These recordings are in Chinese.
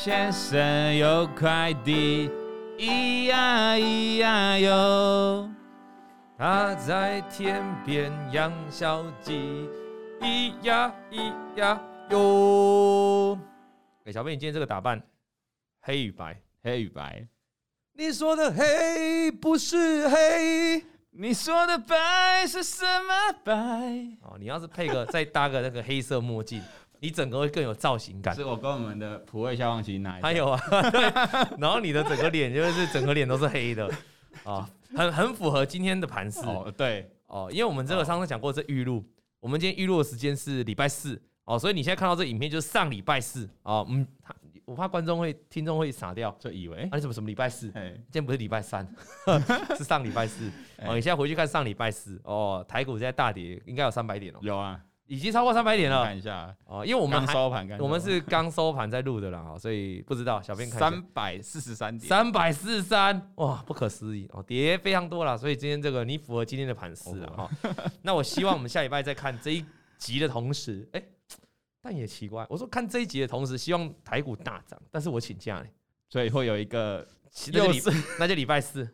先生有块地，咿呀咿呀哟，他在天边养小鸡，咿呀咿呀哟。哎，小贝，你今天这个打扮，黑与白，黑与白。你说的黑不是黑，你说的白是什么白？哦，你要是配个再搭个那个黑色墨镜。你整个会更有造型感。是我跟我们的普卫消防局拿。还有啊，然后你的整个脸就是整个脸都是黑的啊，很很符合今天的盘势。哦，对哦，因为我们这个上次讲过这预录，我们今天预录的时间是礼拜四哦，所以你现在看到这影片就是上礼拜四哦。嗯，我怕观众会、听众会傻掉，就以为啊，你怎么什么礼拜四？今天不是礼拜三，是上礼拜四。哦，你现在回去看上礼拜四哦，台股现在大跌，应该有三百点哦。有啊。已经超过三百点了，看一下。哦，因为我们刚收盘，我们是刚收盘在录的啦，所以不知道小编看三百四十三点，三百四十三，哇，不可思议哦，跌非常多了，所以今天这个你符合今天的盘势了哈。那我希望我们下礼拜再看这一集的同时，哎，但也奇怪，我说看这一集的同时，希望台股大涨，但是我请假嘞，所以会有一个又是 那就礼拜四，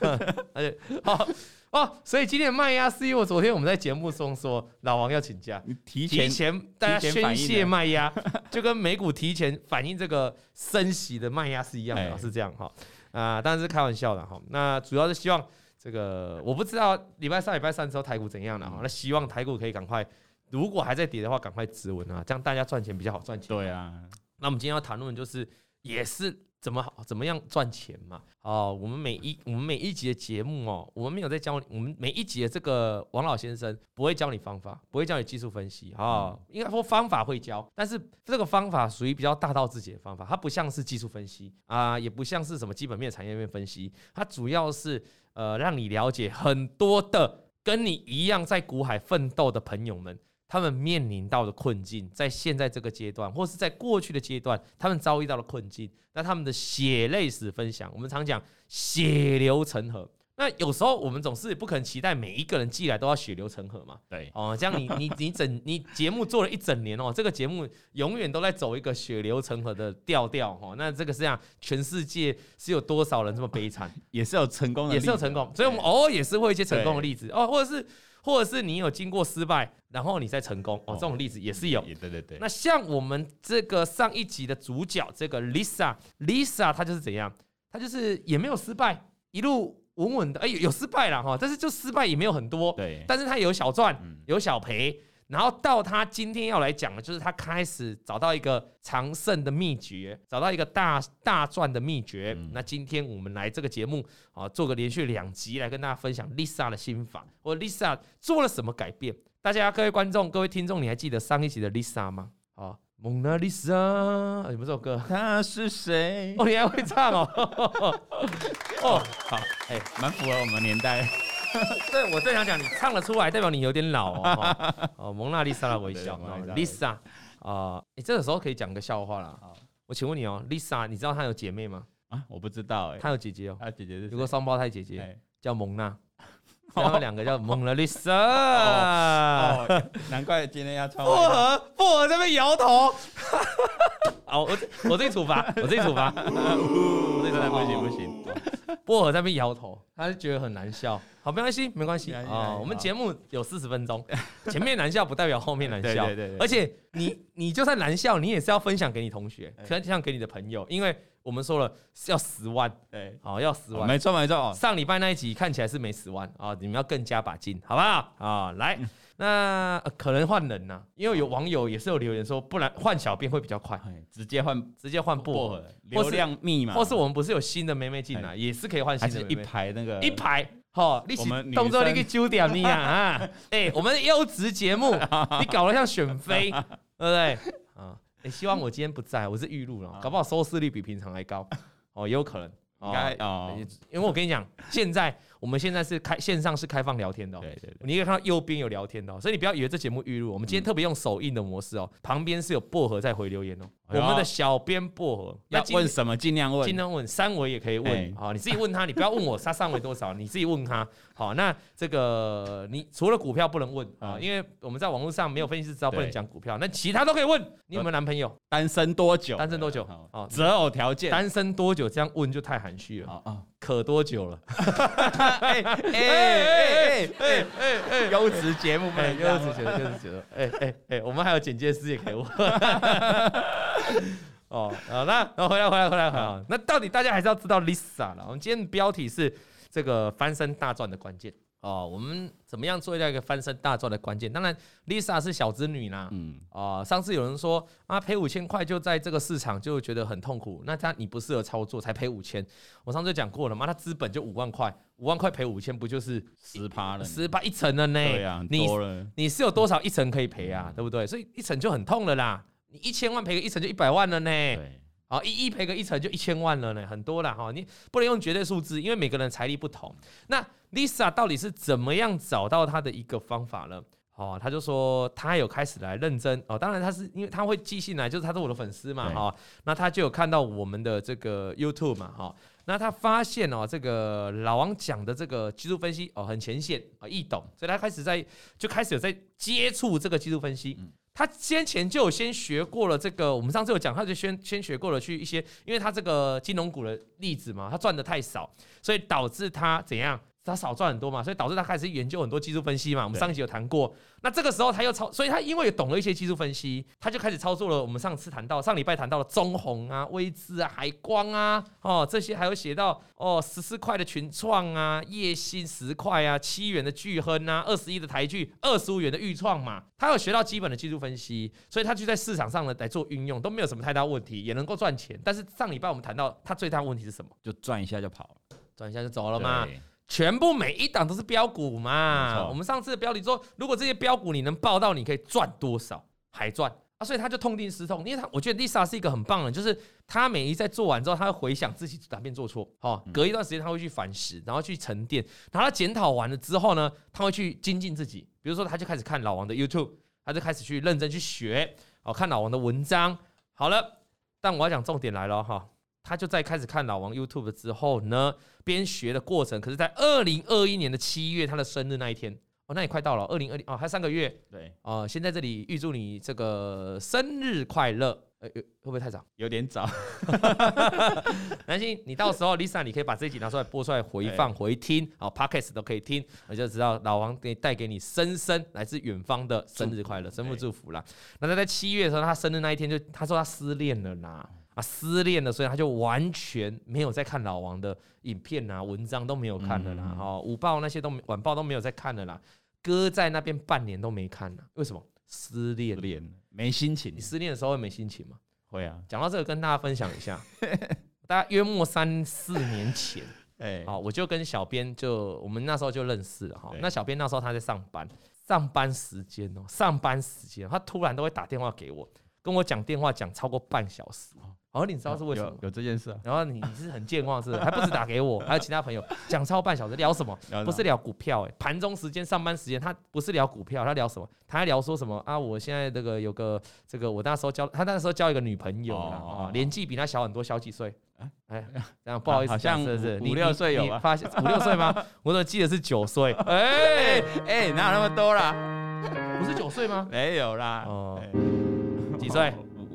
那就好。哦，所以今天的卖压是因为昨天我们在节目中说老王要请假，提前提前大家宣泄卖压，就跟美股提前反映这个升息的卖压是一样的，是这样哈啊，当然是开玩笑的哈。那主要是希望这个我不知道礼拜三、礼拜三之后台股怎样了哈。那希望台股可以赶快，如果还在跌的话，赶快止稳啊，这样大家赚钱比较好赚钱。对啊，那我们今天要谈论就是也是。怎么好？怎么样赚钱嘛？哦，我们每一我们每一集的节目哦，我们没有在教你。我们每一集的这个王老先生不会教你方法，不会教你技术分析啊、哦。应该说方法会教，但是这个方法属于比较大道至简的方法，它不像是技术分析啊，也不像是什么基本面、产业面分析，它主要是呃让你了解很多的跟你一样在股海奋斗的朋友们。他们面临到的困境，在现在这个阶段，或是在过去的阶段，他们遭遇到了困境，那他们的血泪史分享，我们常讲血流成河。那有时候我们总是不可能期待每一个人寄来都要血流成河嘛？对，哦，这样你你你整 你节目做了一整年哦，这个节目永远都在走一个血流成河的调调哦。那这个是这样，全世界是有多少人这么悲惨？也是有成功的，也是有成功，所以我们偶尔也是会有一些成功的例子哦，或者是。或者是你有经过失败，然后你再成功哦，这种例子也是有。对对对。那像我们这个上一集的主角这个 Lisa，Lisa 她就是怎样？她就是也没有失败，一路稳稳的。哎，有失败了哈，但是就失败也没有很多。对。但是他有小赚，有小赔。然后到他今天要来讲的，就是他开始找到一个长胜的秘诀，找到一个大大赚的秘诀。嗯、那今天我们来这个节目啊，做个连续两集来跟大家分享 Lisa 的心法，或 Lisa 做了什么改变？大家各位观众、各位听众，你还记得上一集的 Lisa 吗？啊，蒙娜丽莎，有没有这首歌？他是谁？哦，你还会唱哦？哦，好，哎，蛮符合我们年代。对，我正想讲，你唱得出来，代表你有点老哦。哦，蒙娜丽莎的微笑，Lisa 啊，你这个时候可以讲个笑话啦。我请问你哦，Lisa，你知道她有姐妹吗？啊，我不知道哎。她有姐姐哦，她姐姐是有个双胞胎姐姐，叫蒙娜，他们两个叫蒙娜丽莎。哦，难怪今天要穿。薄荷，薄荷在那边摇头。好，我我自己处罚，我自己处罚。我真的不行不行。薄荷在那边摇头，他就觉得很难笑。好，没关系，没关系啊。我们节目有四十分钟，前面难笑不代表后面难笑。对对对。而且你你就算难笑，你也是要分享给你同学，分享给你的朋友，因为我们说了是要十万。对，好，要十万。没错没错。上礼拜那一集看起来是没十万啊，你们要更加把劲，好不好？啊，来。那可能换人呐，因为有网友也是有留言说，不然换小编会比较快，直接换直接换薄荷流量密码，或是我们不是有新的妹妹进来，也是可以换新的。一排那个一排，好，你动作你给揪掉你啊！哎，我们优质节目，你搞得像选妃，对不对？啊，哎，希望我今天不在，我是预录了，搞不好收视率比平常还高，哦，也有可能。应该啊，因为我跟你讲，现在我们现在是开线上是开放聊天的、哦，对对对，你可以看到右边有聊天的、哦，所以你不要以为这节目预录，我们今天特别用手印的模式哦，旁边是有薄荷在回留言哦，我们的小编薄荷。要问什么？尽量问，尽量问，三维也可以问，好，你自己问他，你不要问我他三维多少，你自己问他，好，那这个你除了股票不能问啊，因为我们在网络上没有分析师知道不能讲股票，那其他都可以问，你有没有男朋友？单身多久？单身多久？哦，择偶条件，单身多久？这样问就太含蓄了。啊。可多久了？哎哎哎哎哎哎！优质节目，哎，优质节目，优质节目，哎哎哎，我们还有剪接师也给我。哦，好，那那回来，回来，回来，回来。那到底大家还是要知道 Lisa 了。我们今天的标题是这个翻身大赚的关键。哦，我们怎么样做到一个翻身大赚的关键？当然，Lisa 是小资女啦。嗯。哦，上次有人说啊，赔五千块就在这个市场就觉得很痛苦，那他你不适合操作才赔五千。我上次讲过了嘛，他资本就五万块，五万块赔五千，不就是十趴了？十趴一层了呢？对啊，你你是有多少一层可以赔啊？对不对？所以一层就很痛了啦。你一千万赔个一层就一百万了呢。对。好，一亿赔个一层就一千万了呢，很多了哈。你不能用绝对数字，因为每个人财力不同。那 Lisa 到底是怎么样找到他的一个方法呢？哦，他就说他有开始来认真哦。当然他是因为他会寄信来，就是他是我的粉丝嘛哈。那他就有看到我们的这个 YouTube 嘛哈。那他发现哦，这个老王讲的这个技术分析哦很浅显啊易懂，所以他开始在就开始有在接触这个技术分析。他先前就有先学过了这个，我们上次有讲，他就先先学过了去一些，因为他这个金融股的例子嘛，他赚的太少，所以导致他怎样？他少赚很多嘛，所以导致他开始研究很多技术分析嘛。我们上一集有谈过，那这个时候他又操，所以他因为懂了一些技术分析，他就开始操作了。我们上次谈到，上礼拜谈到了中鸿啊、威智啊、海光啊，哦这些还有写到哦十四块的群创啊、叶星十块啊、七元的巨亨啊、二十一的台剧、二十五元的钰创嘛，他有学到基本的技术分析，所以他就在市场上呢来做运用，都没有什么太大问题，也能够赚钱。但是上礼拜我们谈到他最大的问题是什么？就赚一下就跑了，赚一下就走了嘛。全部每一档都是标股嘛？我们上次的标题说，如果这些标股你能报到，你可以赚多少？还赚啊！所以他就痛定思痛，因为他我觉得 Lisa 是一个很棒的人，就是他每一在做完之后，他会回想自己哪边做错，好，隔一段时间他会去反思，然后去沉淀，然后他检讨完了之后呢，他会去精进自己。比如说，他就开始看老王的 YouTube，他就开始去认真去学，哦，看老王的文章。好了，但我要讲重点来了哈。他就在开始看老王 YouTube 之后呢，边学的过程，可是，在二零二一年的七月，他的生日那一天，哦，那也快到了，二零二零哦，还三个月，对，哦，先在这里预祝你这个生日快乐，呃，会不会太早？有点早，南星，你到时候 Lisa，你可以把这一集拿出来播出来回放回听，好，Podcast 都可以听，我就知道老王给带给你深深来自远方的生日快乐，生日祝福啦。那他在七月的时候，他生日那一天就他说他失恋了啦。啊，失恋了，所以他就完全没有在看老王的影片啊，文章都没有看了啦。哦，午报那些都晚报都没有在看了啦。搁在那边半年都没看了，为什么？失恋，恋没心情。你失恋的时候会没心情吗？会啊。讲到这个，跟大家分享一下，大家约莫三四年前，哎，哦，我就跟小编就我们那时候就认识了哈。那小编那时候他在上班，上班时间哦，上班时间，他突然都会打电话给我，跟我讲电话讲超过半小时。哦，你知道是为什么？有，有这件事啊。然后你你是很健忘，是不是？还不止打给我，还有其他朋友讲超半小时，聊什么？不是聊股票，哎，盘中时间、上班时间，他不是聊股票，他聊什么？他还聊说什么啊？我现在这个有个这个，我那时候交他那时候交一个女朋友啊，年纪比他小很多，小几岁？哎，这样不好意思，好像是不是五六岁有吗？发现五六岁吗？我怎么记得是九岁？哎哎，哪有那么多啦？不是九岁吗？没有啦。哦，几岁？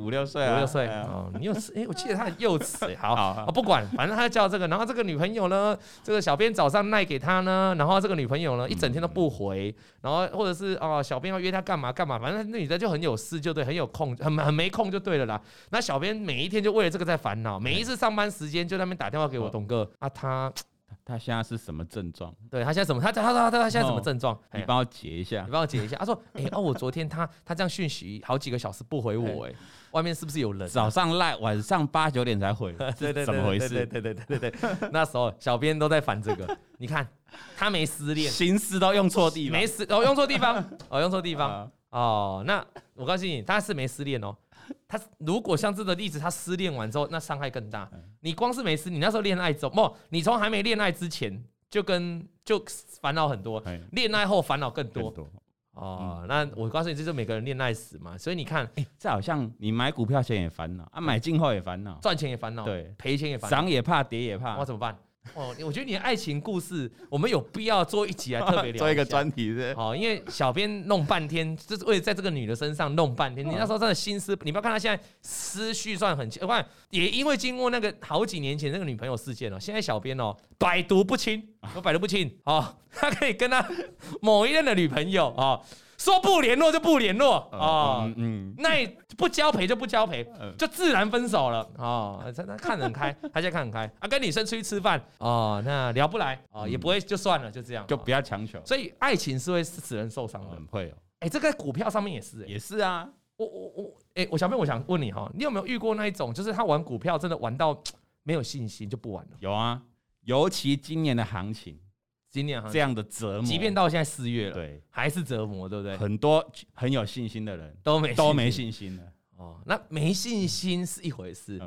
五六岁，五六岁哦，你幼稚哎，我记得他很幼稚好，好，好，不管，反正他叫这个，然后这个女朋友呢，这个小编早上赖给他呢，然后这个女朋友呢，一整天都不回，然后或者是哦，小编要约他干嘛干嘛，反正那女的就很有事，就对，很有空，很很没空就对了啦。那小编每一天就为了这个在烦恼，每一次上班时间就在那边打电话给我董哥啊，他 他现在是什么症状？对他现在什么？他他他他他现在什么症状？你帮我解一下，你帮我解一下。他说，哎哦，我昨天他他这样讯息好几个小时不回我，哎。外面是不是有人？早上赖，晚上八九点才回，对对，怎么回事？对对对对对对，那时候小编都在烦这个。你看他没失恋，心思都用错地方，没失哦，用错地方哦，用错地方哦。那我告诉你，他是没失恋哦。他如果像这个例子，他失恋完之后，那伤害更大。你光是没失，你那时候恋爱中，不，你从还没恋爱之前就跟就烦恼很多，恋爱后烦恼更多。哦，那我告诉你，这就是每个人恋爱史嘛。所以你看，哎，这好像你买股票前也烦恼啊，买进后也烦恼，赚钱也烦恼，对，赔钱也烦恼，涨也怕，跌也怕，那怎么办？哦，我觉得你的爱情故事，我们有必要做一集来特别聊，做一个专题是？哦，因为小编弄半天，就是为了在这个女的身上弄半天。你那时候真的心思，你不要看她现在思绪算很清，我看也因为经过那个好几年前那个女朋友事件了，现在小编哦百毒不侵，我百毒不侵哦，他 可以跟他某一任的女朋友哦。说不联络就不联络啊，嗯，嗯那不交陪就不交陪，就自然分手了啊。他他看得很开，他现在看很开 啊，跟女生出去吃饭哦，那聊不来哦，也不会就算了，就这样，就不要强求。所以爱情是会使人受伤的，很会哦。哎，这个股票上面也是，也是啊。我我我，哎，我小妹，我想问你哈，你有没有遇过那一种，就是他玩股票真的玩到没有信心就不玩了？有啊，尤其今年的行情。今年这样的折磨，即便到现在四月了，对，还是折磨，对不对？很多很有信心的人都没都没信心了。哦，那没信心是一回事，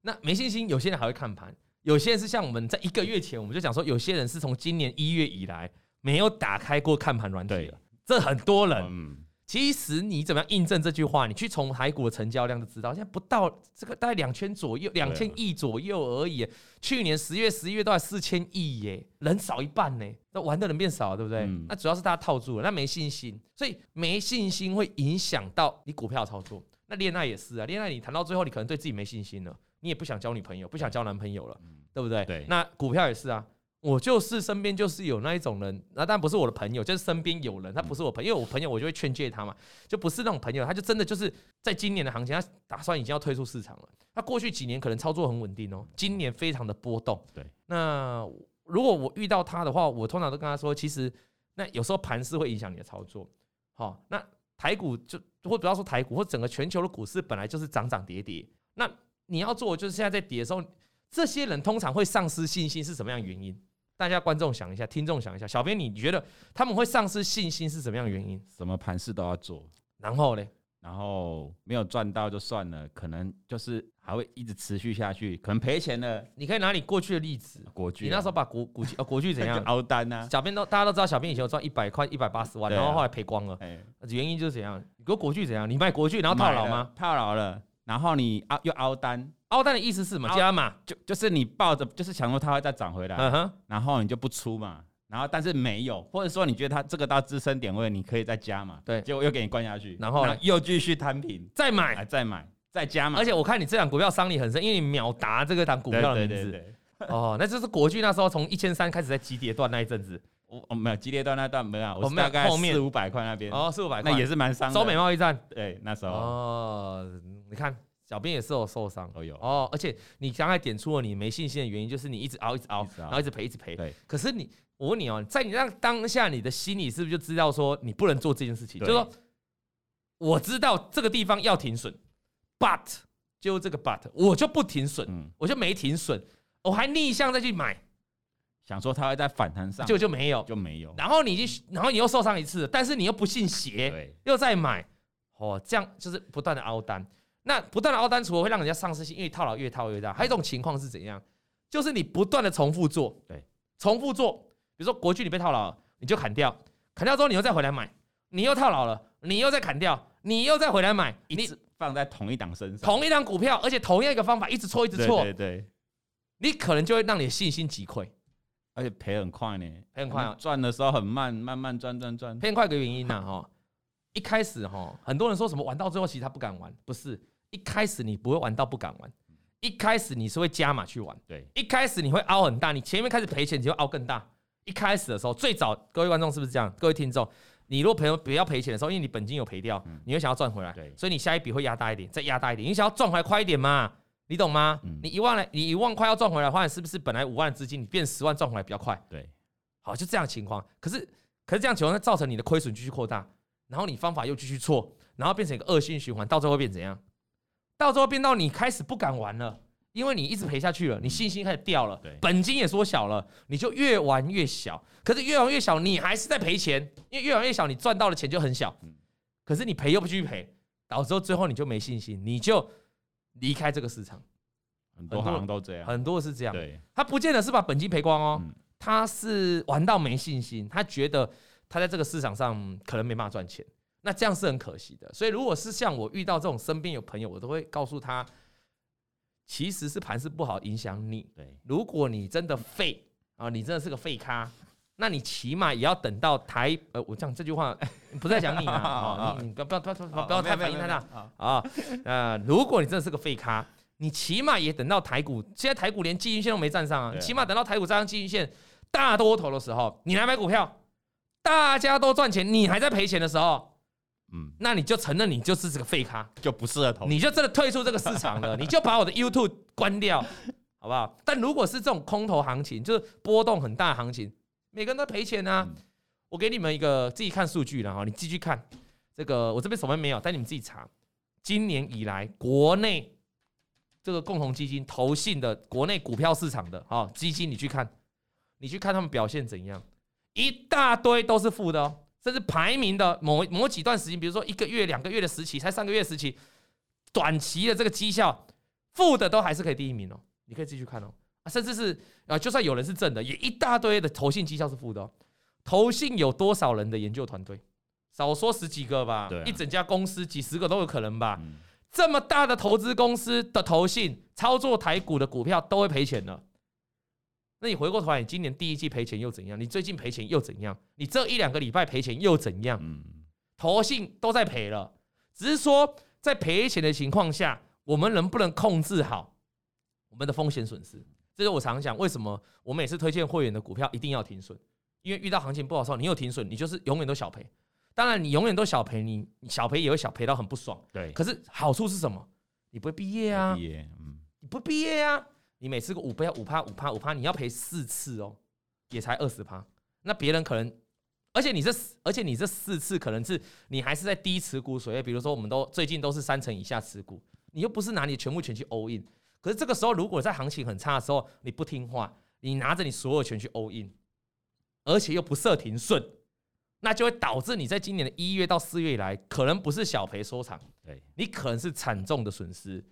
那没信心，有些人还会看盘，有些人是像我们在一个月前，我们就讲说，有些人是从今年一月以来没有打开过看盘软体了，这很多人。其实你怎么样印证这句话？你去从台股的成交量就知道，现在不到这个大概两千左右，两千亿左右而已。去年十月、十一月都还四千亿耶，人少一半呢，那玩的人变少了，对不对？嗯、那主要是大家套住了，那没信心，所以没信心会影响到你股票操作。那恋爱也是啊，恋爱你谈到最后，你可能对自己没信心了，你也不想交女朋友，不想交男朋友了，对不对？对。那股票也是啊。我就是身边就是有那一种人，那当然不是我的朋友，就是身边有人，他不是我朋友，因为我朋友我就会劝诫他嘛，就不是那种朋友，他就真的就是在今年的行情，他打算已经要退出市场了。他过去几年可能操作很稳定哦，今年非常的波动。对，那如果我遇到他的话，我通常都跟他说，其实那有时候盘势会影响你的操作。好，那台股就或不要说台股，或整个全球的股市本来就是涨涨跌跌，那你要做就是现在在跌的时候，这些人通常会丧失信心是什么样原因？大家观众想一下，听众想一下，小编你觉得他们会丧失信心是什么样的原因？什么盘势都要做，然后呢？然后没有赚到就算了，可能就是还会一直持续下去，可能赔钱了。你可以拿你过去的例子，国巨，你那时候把国国巨呃国巨怎样 凹单呢？小编都大家都知道，小编以前有赚一百块一百八十万，然后后来赔光了。原因就是怎样？你说国巨怎样？你卖国巨然后套牢吗？套牢了，然后你凹又凹单。凹单的意思是什么？加码，就就是你抱着，就是想说它会再涨回来，嗯然后你就不出嘛，然后但是没有，或者说你觉得它这个到支撑点位，你可以再加嘛，对，结果又给你灌下去，然后又继续摊平，再买，再买，再加嘛。而且我看你这档股票伤你很深，因为你秒答这个档股票的名字，哦，那就是国巨那时候从一千三开始在急跌段那一阵子，我没有急跌段那段没有，我大概四五百块那边，哦，四五百块，那也是蛮伤的。中美贸易战，对，那时候，哦，你看。小编也是有受伤，都有哦。而且你刚才点出了你没信心的原因，就是你一直熬，一直熬，然后一直赔，一直赔。对。可是你，我问你哦，在你那当下，你的心里是不是就知道说你不能做这件事情？就是说，我知道这个地方要停损，but 就这个 but，我就不停损，我就没停损，我还逆向再去买，想说它会在反弹上，就就没有，就没有。然后你就，然后你又受伤一次，但是你又不信邪，又再买，哦，这样就是不断的凹单。那不断的凹单，除了会让人家丧失心，因为套牢越套越大。还有一种情况是怎样？就是你不断的重复做，对，重复做。比如说国巨你被套牢了，你就砍掉，砍掉之后你又再回来买，你又套牢了，你又再砍掉，你又再回来买，你放在同一档身上，同一档股票，而且同样一个方法，一直错一直错，对你可能就会让你的信心击溃，而且赔很快呢，赔很快啊，赚的时候很慢，慢慢赚赚赚，赔很快有个原因呢，哈，一开始哈，很多人说什么玩到最后其实他不敢玩，不是。一开始你不会玩到不敢玩，一开始你是会加码去玩，对，一开始你会凹很大，你前面开始赔钱，你就凹更大。一开始的时候，最早各位观众是不是这样？各位听众，你如果朋友不要赔钱的时候，因为你本金有赔掉，你会想要赚回来，对，所以你下一笔会压大一点，再压大一点，你想要赚回来快一点嘛？你懂吗？你一万来，你一万块要赚回来的话，是不是本来五万的资金，你变十万赚回来比较快？对，好，就这样的情况。可是，可是这样情况会造成你的亏损继续扩大，然后你方法又继续错，然后变成一个恶性循环，到最后会变怎样？到时候变到你开始不敢玩了，因为你一直赔下去了，你信心开始掉了，本金也缩小了，你就越玩越小。可是越玩越小，你还是在赔钱，因为越玩越小，你赚到的钱就很小。可是你赔又不继续赔，到时候最后你就没信心，你就离开这个市场。很多行都这样，很多是这样。对，他不见得是把本金赔光哦，他是玩到没信心，他觉得他在这个市场上可能没办法赚钱，那这样是很可惜的。所以，如果是像我遇到这种身边有朋友，我都会告诉他，其实是盘势不好影响你。对，如果你真的废啊，你真的是个废咖，那你起码也要等到台呃，我讲这句话 不是在讲你啊，你不要不要不要不要太反应太大啊。呃，如果你真的是个废咖。你起码也等到台股，现在台股连季均线都没站上啊！你起码等到台股站上季均线大多头的时候，你来买股票，大家都赚钱，你还在赔钱的时候，嗯，那你就承认你就是这个废咖，就不适合投，你就真的退出这个市场了，你就把我的 YouTube 关掉，好不好？但如果是这种空头行情，就是波动很大的行情，每个人都赔钱啊！我给你们一个自己看数据了哈，你继续看这个，我这边手边没有，但你们自己查，今年以来国内。这个共同基金、投信的国内股票市场的啊基金，你去看，你去看他们表现怎样？一大堆都是负的哦，甚至排名的某某几段时间，比如说一个月、两个月的时期，才三个月时期，短期的这个绩效负的都还是可以第一名哦。你可以继续看哦，啊甚至是啊，就算有人是正的，也一大堆的投信绩效是负的哦。投信有多少人的研究团队？少说十几个吧，一整家公司几十个都有可能吧。这么大的投资公司的投信操作台股的股票都会赔钱了，那你回过头来，你今年第一季赔钱又怎样？你最近赔钱又怎样？你这一两个礼拜赔钱又怎样？嗯投信都在赔了，只是说在赔钱的情况下，我们能不能控制好我们的风险损失？这是我常常讲，为什么我每次推荐会员的股票一定要停损？因为遇到行情不好的时候，你有停损，你就是永远都小赔。当然，你永远都小赔，你小赔也会小赔到很不爽。对，可是好处是什么？你不会毕业啊，毕业，嗯，你不毕业啊，你每次个五倍五趴五趴五趴，你要赔四次哦，也才二十趴。那别人可能，而且你这，而且你这四次可能是你还是在低持股水位，比如说我们都最近都是三成以下持股，你又不是拿你全部钱去 all in。可是这个时候，如果在行情很差的时候，你不听话，你拿着你所有钱去 all in，而且又不设停损。那就会导致你在今年的一月到四月以来，可能不是小赔收场，对，你可能是惨重的损失，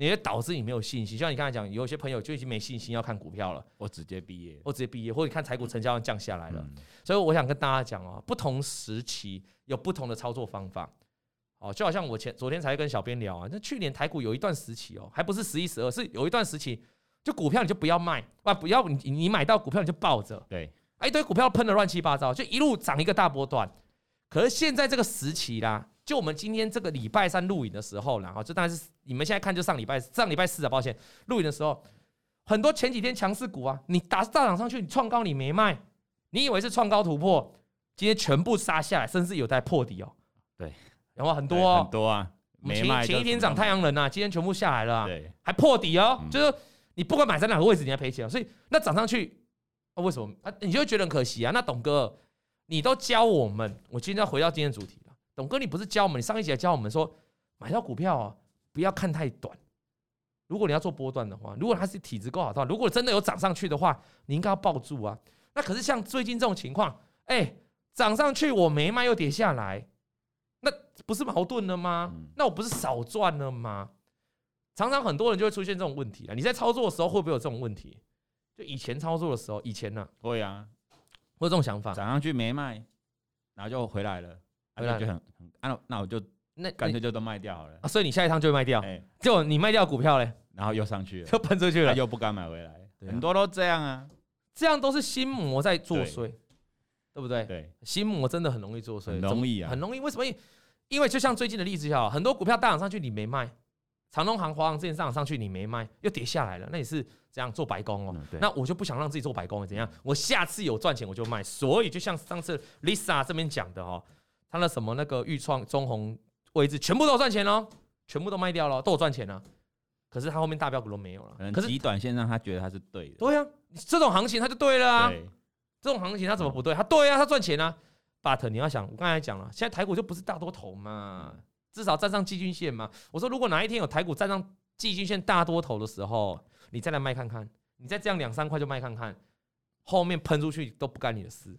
你会导致你没有信心。就像你刚才讲，有些朋友就已经没信心要看股票了，我直接毕业，我直接毕业，或者你看台股成交量降下来了。所以我想跟大家讲哦，不同时期有不同的操作方法。哦，就好像我前昨天才跟小编聊啊，那去年台股有一段时期哦，还不是十一十二，是有一段时期，就股票你就不要卖，啊，不要你你买到股票你就抱着，对。一堆股票喷的乱七八糟，就一路涨一个大波段。可是现在这个时期啦，就我们今天这个礼拜三录影的时候，然后就当然是你们现在看，就上礼拜上礼拜四啊，抱歉，录影的时候，很多前几天强势股啊，你打大涨上去，你创高你没卖，你以为是创高突破，今天全部杀下来，甚至有在破底哦。对，然后很多哦，很多啊，没卖。前一天涨太阳能啊，今天全部下来了，对，还破底哦，就是你不管买在哪个位置，你还赔钱，所以那涨上去。啊，为什么啊？你就觉得很可惜啊？那董哥，你都教我们，我今天要回到今天主题了。董哥，你不是教我们？你上一节教我们说，买到股票啊，不要看太短。如果你要做波段的话，如果它是体质够好的话，如果真的有涨上去的话，你应该要抱住啊。那可是像最近这种情况，哎，涨上去我没卖又跌下来，那不是矛盾了吗？那我不是少赚了吗？常常很多人就会出现这种问题啊。你在操作的时候会不会有这种问题？就以前操作的时候，以前呢、啊，会啊，会有这种想法，涨上去没卖，然后就回来了，回来就很很，那、啊、那我就那干脆就都卖掉好了。啊，所以你下一趟就会卖掉，欸、就你卖掉股票嘞，然后又上去了，就喷出去了，又不敢买回来，啊、很多都这样啊，这样都是心魔在作祟，对，对不对？对，心魔真的很容易作祟，很容易啊，很容易。为什么？因为就像最近的例子一样，很多股票大涨上去你没卖，长荣航、华航之前上涨上去你没卖，又跌下来了，那你是。这样做白工哦，那我就不想让自己做白工，怎样？我下次有赚钱我就卖。所以就像上次 Lisa 这边讲的哦，他那什么那个预创、中红位置全部都有赚钱哦，全部都卖掉了，都有赚钱了。可是他后面大标股都没有了。可是极短线上他觉得他是对的。对呀，这种行情他就对了啊。这种行情他怎么不对？他对啊，他赚钱啊。But 你要想，我刚才讲了，现在台股就不是大多头嘛，至少站上季均线嘛。我说如果哪一天有台股站上季均线大多头的时候。你再来卖看看，你再这样两三块就卖看看，后面喷出去都不干你的事。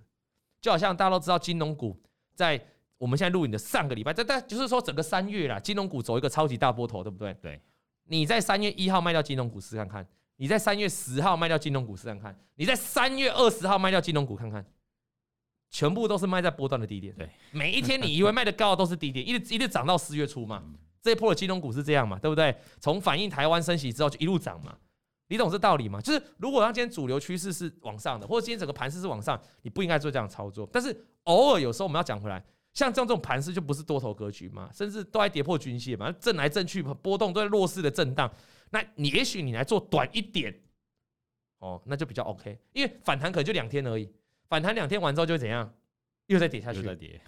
就好像大家都知道金融股在我们现在录影的上个礼拜，但就是说整个三月啦，金融股走一个超级大波头，对不对？对。你在三月一号卖掉金融股试看看，你在三月十号卖掉金融股试看看，你在三月二十号卖掉金融股看看，全部都是卖在波段的低点。对，每一天你以为卖的高都是低点，一直一直涨到四月初嘛。这一波的金融股是这样嘛，对不对？从反映台湾升息之后就一路涨嘛，你懂这道理吗？就是如果它今天主流趋势是往上的，或者今天整个盘势是往上，你不应该做这样的操作。但是偶尔有时候我们要讲回来，像这样这种盘势就不是多头格局嘛，甚至都还跌破均线嘛，震来震去，波动都在弱势的震荡。那你也许你来做短一点，哦，那就比较 OK，因为反弹可能就两天而已，反弹两天完之后就会怎样？又再跌下去，又再跌，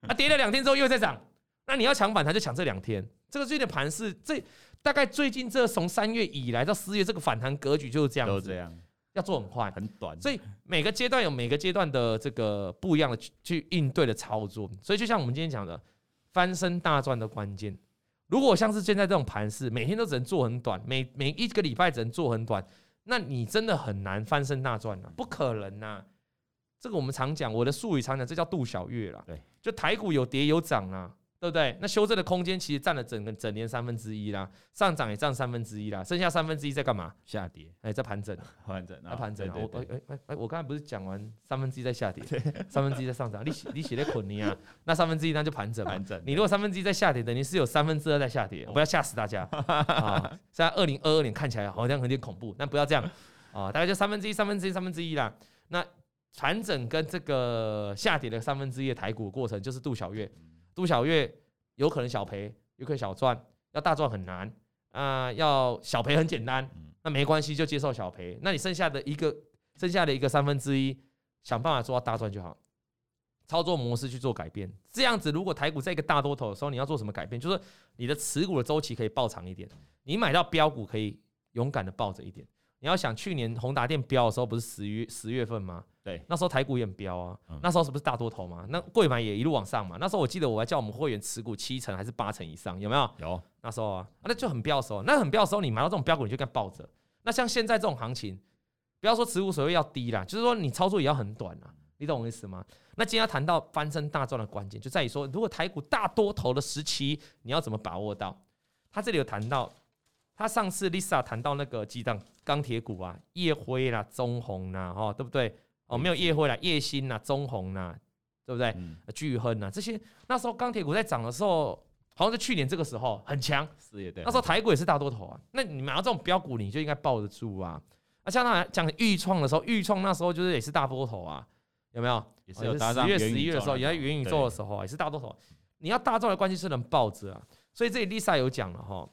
啊，跌了两天之后又再涨，那你要抢反弹就抢这两天，这个最近的盘势，这大概最近这从三月以来到四月这个反弹格局就是这样子，这样，要做很快很短，所以每个阶段有每个阶段的这个不一样的去去应对的操作，所以就像我们今天讲的翻身大赚的关键。如果像是现在这种盘势，每天都只能做很短，每每一个礼拜只能做很短，那你真的很难翻身大赚啊，不可能呐！这个我们常讲，我的术语常讲，这叫杜小月啦。对，就台股有跌有涨啊。对不对？那修正的空间其实占了整个整年三分之一啦，上涨也占三分之一啦，剩下三分之一在干嘛？下跌，哎，在盘整，盘整，在盘整。我哎哎哎哎，我刚才不是讲完三分之一在下跌，三分之一在上涨？你写你写的捆尼啊？那三分之一那就盘整，盘整。你如果三分之一在下跌，等于是有三分之二在下跌，不要吓死大家 啊！现在二零二二年看起来好像有点恐怖，但不要这样啊，大概就三分之一、三分之一、三分之一啦。那盘整跟这个下跌的三分之一的台股过程，就是杜小月。度小月有可能小赔，有可能小赚，要大赚很难啊、呃！要小赔很简单，那没关系，就接受小赔。那你剩下的一个，剩下的一个三分之一，想办法做到大赚就好。操作模式去做改变，这样子，如果台股在一个大多头的时候，你要做什么改变？就是你的持股的周期可以抱长一点，你买到标股可以勇敢的抱着一点。你要想去年宏达电标的时候，不是十月十月份吗？对，那时候台股也很飙啊，嗯、那时候是不是大多头嘛？那柜买也一路往上嘛。那时候我记得我还叫我们会员持股七成还是八成以上，有没有？有。那时候啊，那就很飙的时候，那很飙的时候，你买到这种飙股，你就该抱着。那像现在这种行情，不要说持股水位要低啦，就是说你操作也要很短啊，你懂我意思吗？那今天要谈到翻身大赚的关键，就在于说，如果台股大多头的时期，你要怎么把握到？他这里有谈到。他上次 Lisa 谈到那个几档钢铁股啊，夜辉啦、中红啦，哈，对不对？哦，没有夜辉啦，烨兴啦、中红啦，对不对？嗯、巨亨啊，这些那时候钢铁股在涨的时候，好像是去年这个时候很强，是也对。那时候台股也是大多头啊，那你买到这种标股，你就应该抱得住啊。那像那讲钰创的时候，钰创那时候就是也是大波头啊，有没有？也是有十月、十一月的时候，也在元宇宙的时候也是大多头。你要大众的关系是能抱着啊，所以这里 Lisa 有讲了哈。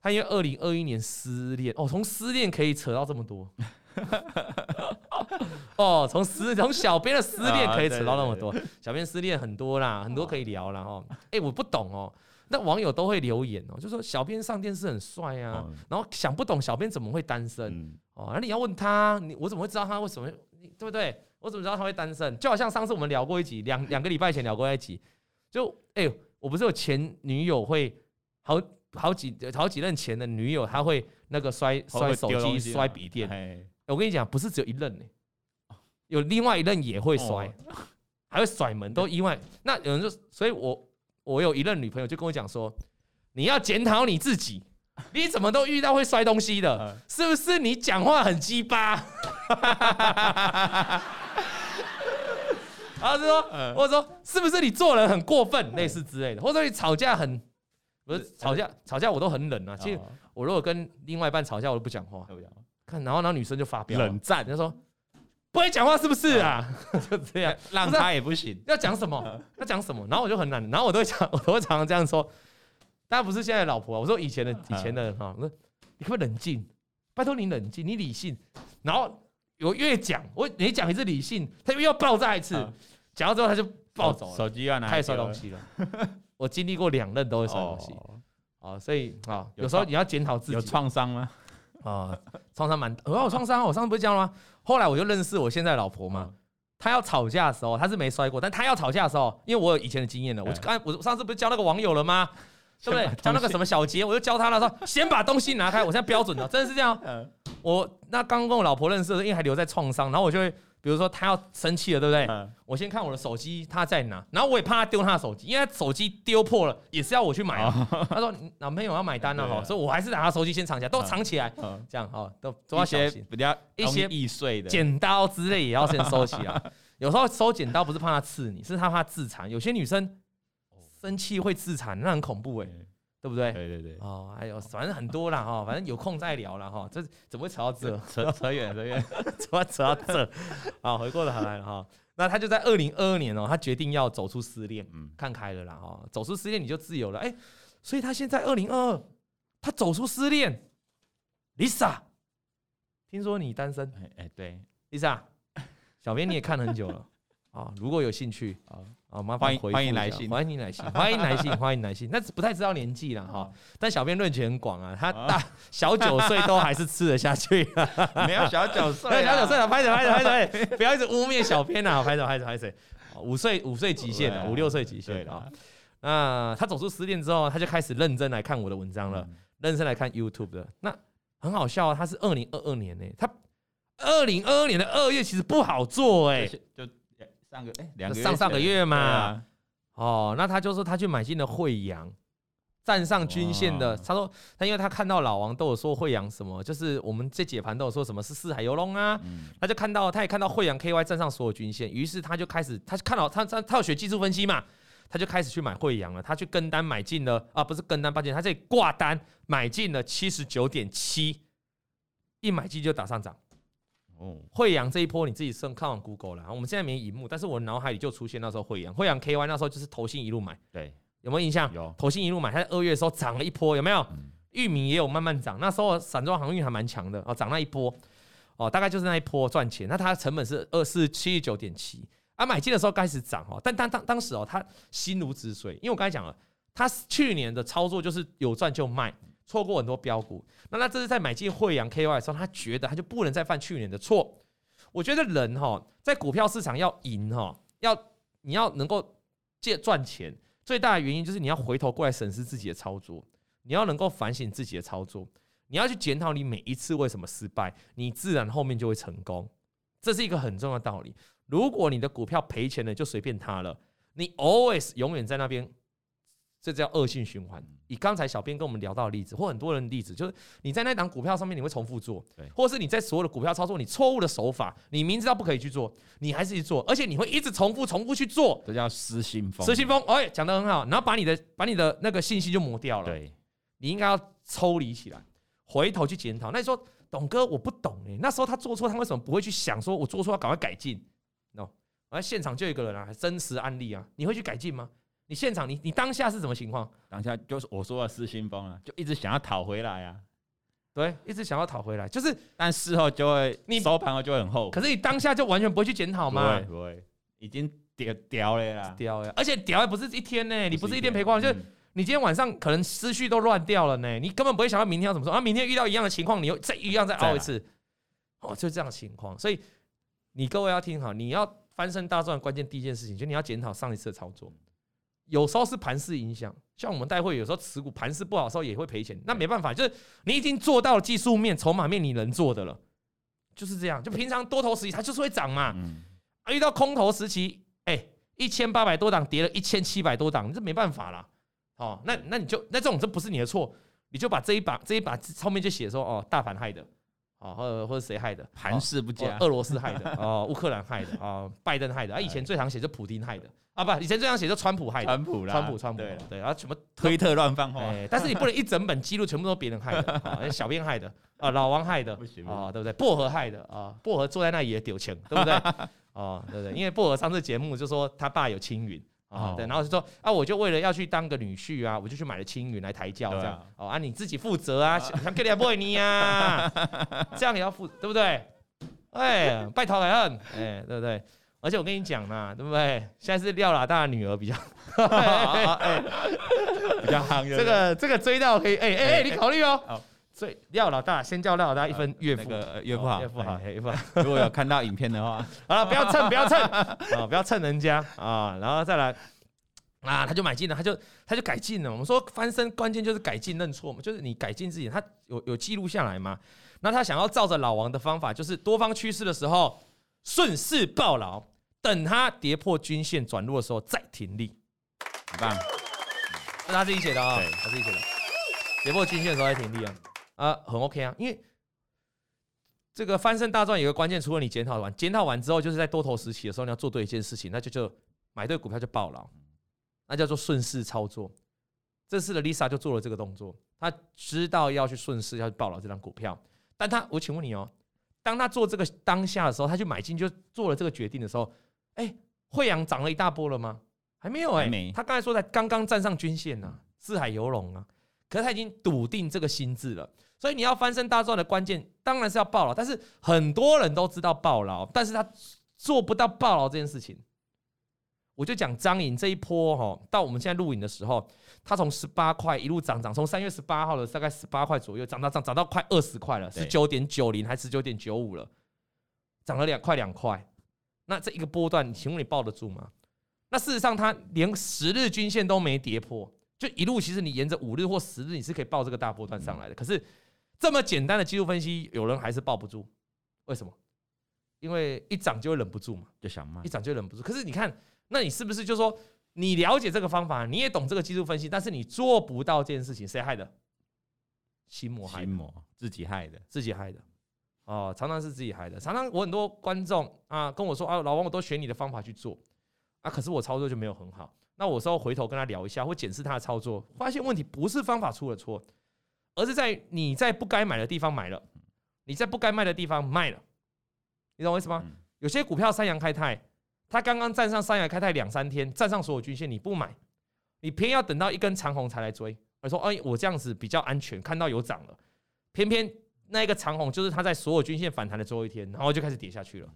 他因为二零二一年失恋哦，从失恋可以扯到这么多，哦，从失从小编的失恋可以扯到那么多，小编失恋很多啦，很多可以聊啦。哦。哎，我不懂哦，那网友都会留言哦，就说小编上电视很帅啊，然后想不懂小编怎么会单身哦，那你要问他，你我怎么会知道他为什么？对不对？我怎么知道他会单身？就好像上次我们聊过一集，两两个礼拜前聊过一集，就哎，我不是有前女友会好。好几好几任前的女友，她会那个摔摔手机、摔笔电。我跟你讲，不是只有一任呢，有另外一任也会摔，还会甩门，都意外。那有人就，所以我我有一任女朋友就跟我讲说，你要检讨你自己，你怎么都遇到会摔东西的，是不是你讲话很鸡巴？然后就说，或者说是不是你做人很过分，类似之类的，或者说你吵架很。不是吵架，吵架我都很冷啊。其实我如果跟另外一半吵架，我都不讲话。看，然后然后女生就发飙，冷战。她说不会讲话是不是啊？就这样，让他也不行。要讲什么？要讲什么？然后我就很懒，然后我都会讲，我都会常常这样说。大家不是现在的老婆，我说以前的以前的人哈。我说你可不可以冷静？拜托你冷静，你理性。然后我越讲，我每讲一次理性，他又要爆炸一次。讲到之后他就暴走了，手机要拿，太摔东西了。我经历过两任都会摔东西，啊，所以啊，有时候你要检讨自己。有创伤吗？啊，创伤蛮，我有创伤，我上次不是讲了吗？后来我就认识我现在的老婆嘛，她要吵架的时候，她是没摔过，但她要吵架的时候，因为我有以前的经验了，我就刚我上次不是教那个网友了吗？对不对？教那个什么小杰，我就教他了，说先把东西拿开，我现在标准了，真的是这样。我那刚跟我老婆认识的时候，因为还留在创伤，然后我就会比如说他要生气了，对不对？嗯、我先看我的手机他在哪，然后我也怕他丢他的手机，因为他手机丢破了也是要我去买啊。哦、他说男朋友要买单了哈，所以我还是把他手机先藏起来，都藏起来，嗯、这样哈，都都要小心。比较一些易碎的剪刀之类也要先收起来。有时候收剪刀不是怕他刺你，是他怕自残。有些女生生气会自残，那很恐怖哎、欸。对不对？对对对。哦，还有反正很多啦哈，反正有空再聊了哈。这怎么会扯到这？扯扯远扯远，怎么扯到这？好，回过头来了哈。那他就在二零二二年哦，他决定要走出失恋，嗯，看开了啦哈。走出失恋你就自由了，哎，所以他现在二零二二，他走出失恋。Lisa，听说你单身？哎哎，对，Lisa，小编你也看了很久了啊，如果有兴趣啊。啊，麻烦欢迎来信，欢迎来信，欢迎来信，欢迎来信。那不太知道年纪了哈，但小编论据很广啊，他大小九岁都还是吃得下去，没有小九岁，没有小九岁了，拍手拍手拍手，不要一直污蔑小编啊，拍手拍手拍手，五岁五岁极限了，五六岁极限了啊。那他走出失恋之后，他就开始认真来看我的文章了，认真来看 YouTube 的。那很好笑啊，他是二零二二年呢，他二零二二年的二月其实不好做哎，就。上个哎，两个上上个月嘛，啊、哦，那他就说他去买进了慧阳，站上均线的。哦、他说他因为他看到老王都有说慧阳什么，就是我们这解盘都有说什么是四海游龙啊，嗯、他就看到他也看到慧阳 KY 站上所有均线，于是他就开始他看到他他他有学技术分析嘛，他就开始去买慧阳了，他去跟单买进了啊，不是跟单，抱歉，他这里挂单买进了七十九点七，一买进就打上涨。哦，慧洋这一波你自己上看完 Google 了，我们现在没荧幕，但是我脑海里就出现那时候惠阳，惠阳 KY 那时候就是投信一路买，对，有没有印象？有，投信一路买，它在二月的时候涨了一波，有没有？玉米也有慢慢涨，那时候散装航运还蛮强的哦，涨那一波，哦，大概就是那一波赚钱，那它的成本是二四七十九点七，啊，买进的时候开始涨哦，但当当当时哦，他心如止水，因为我刚才讲了，他去年的操作就是有赚就卖。错过很多标股，那他这是在买进惠阳 KY 的时候，他觉得他就不能再犯去年的错。我觉得人哈，在股票市场要赢哈，要你要能够借赚钱，最大的原因就是你要回头过来审视自己的操作，你要能够反省自己的操作，你要去检讨你每一次为什么失败，你自然后面就会成功。这是一个很重要的道理。如果你的股票赔钱了，就随便他了，你 always 永远在那边。这叫恶性循环。以刚才小编跟我们聊到的例子，或很多人的例子，就是你在那档股票上面你会重复做，对，或者是你在所有的股票操作，你错误的手法，你明知道不可以去做，你还是去做，而且你会一直重复、重复去做，这叫失心疯。失心疯，哎，讲的很好，然后把你的把你的那个信息就磨掉了。对，你应该要抽离起来，回头去检讨。那你说，董哥我不懂哎，那时候他做错，他为什么不会去想说，我做错要赶快改进？no，而现场就有一个人啊，真实案例啊，你会去改进吗？你现场你你当下是什么情况？当下就是我说的失心疯啊，就一直想要讨回来啊，对，一直想要讨回来，就是但事后就会你收盘后就会很后悔。可是你当下就完全不会去检讨吗？不会，不会，已经屌屌了啦，屌了，而且屌还不是一天呢、欸，你不是一天赔光，就是你今天晚上可能思绪都乱掉了呢、欸，你根本不会想到明天要怎么说啊，明天遇到一样的情况，你又再一样再熬一次，哦，就这样的情况，所以你各位要听好，你要翻身大赚的关键第一件事情，就你要检讨上一次的操作。有时候是盘势影响，像我们带会有时候持股盘势不好的时候也会赔钱，那没办法，就是你已经做到了技术面、筹码面你能做的了，就是这样。就平常多头时期它就是会涨嘛，啊，遇到空头时期，哎，一千八百多档跌了一千七百多档，这没办法啦。哦，那那你就那这种这不是你的错，你就把这一把这一把后面就写说哦，大盘害的。啊，或者或者谁害的？盘势不佳，俄罗斯害的，哦，乌克兰害的，啊，拜登害的，啊，以前最常写就普丁害的，啊，不，以前最常写就川普害的，川普啦，川普，川普，对对，然后什么推特乱放话，但是你不能一整本记录全部都别人害的，啊，小编害的，啊，老王害的，啊，对不对？薄荷害的，啊，薄荷坐在那里也丢钱，对不对？啊，对不对？因为薄荷上次节目就说他爸有青云。啊，对，然后就说啊，我就为了要去当个女婿啊，我就去买了青云来抬轿，这样哦啊，你自己负责啊，想给你不给你呀，这样也要负，对不对？哎，拜托来恩，哎，对不对？而且我跟你讲嘛，对不对？现在是廖老大的女儿比较，哎，比较夯，这个这个追到可以，哎哎哎，你考虑哦。所以廖老大先叫廖老大一分岳父，岳父好，岳父好，岳父好。如果有看到影片的话，好了，不要蹭，不要蹭啊，不要蹭人家啊，然后再来啊，他就买进了，他就他就改进了。我们说翻身关键就是改进认错嘛，就是你改进自己，他有有记录下来嘛。那他想要照着老王的方法，就是多方趋势的时候顺势抱牢，等他跌破均线转弱的时候再停利，很棒。是他自己写的啊、哦，他自己写的。跌破均线的时候再停利啊，啊，很 OK 啊，因为这个翻身大赚有个关键，除了你检讨完，检讨完之后，就是在多头时期的时候，你要做对一件事情，那就就买对股票就爆了，那叫做顺势操作。这次的 Lisa 就做了这个动作，他知道要去顺势要去爆了这张股票，但他，我请问你哦。当他做这个当下的时候，他去买进就做了这个决定的时候，哎，惠阳涨了一大波了吗？还没有哎、欸，他刚才说在刚刚站上均线呢、啊，四海游龙啊，可是他已经笃定这个心智了，所以你要翻身大赚的关键当然是要爆牢，但是很多人都知道爆牢，但是他做不到爆牢这件事情。我就讲张颖这一波哈，到我们现在录影的时候。他从十八块一路涨涨，从三月十八号的大概十八块左右涨到涨涨到快二十块了，十九点九零还十九点九五了，涨了两块两块。那这一个波段，请问你抱得住吗？那事实上，它连十日均线都没跌破，就一路其实你沿着五日或十日，你是可以抱这个大波段上来的。可是这么简单的技术分析，有人还是抱不住，为什么？因为一涨就会忍不住嘛，就想卖，一涨就忍不住。可是你看，那你是不是就说？你了解这个方法，你也懂这个技术分析，但是你做不到这件事情，谁害的？心魔害的，心魔自己害的，自己害的。哦，常常是自己害的。常常我很多观众啊跟我说啊，老王，我都学你的方法去做啊，可是我操作就没有很好。那我稍后回头跟他聊一下，或检视他的操作，发现问题不是方法出了错，而是在你在不该买的地方买了，你在不该卖的地方卖了。你懂我意思吗？有些股票三阳开泰。它刚刚站上三阳开泰两三天，站上所有均线，你不买，你偏要等到一根长红才来追。而说：“哎，我这样子比较安全，看到有涨了，偏偏那一个长红就是它在所有均线反弹的最后一天，然后就开始跌下去了。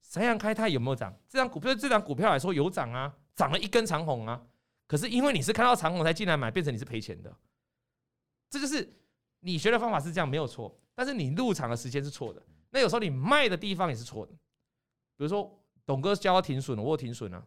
三阳开泰有没有涨？这张股票，这张股票来说有涨啊，涨了一根长红啊。可是因为你是看到长红才进来买，变成你是赔钱的。这就是你学的方法是这样没有错，但是你入场的时间是错的。那有时候你卖的地方也是错的，比如说。”董哥教停损了，我有停损啊，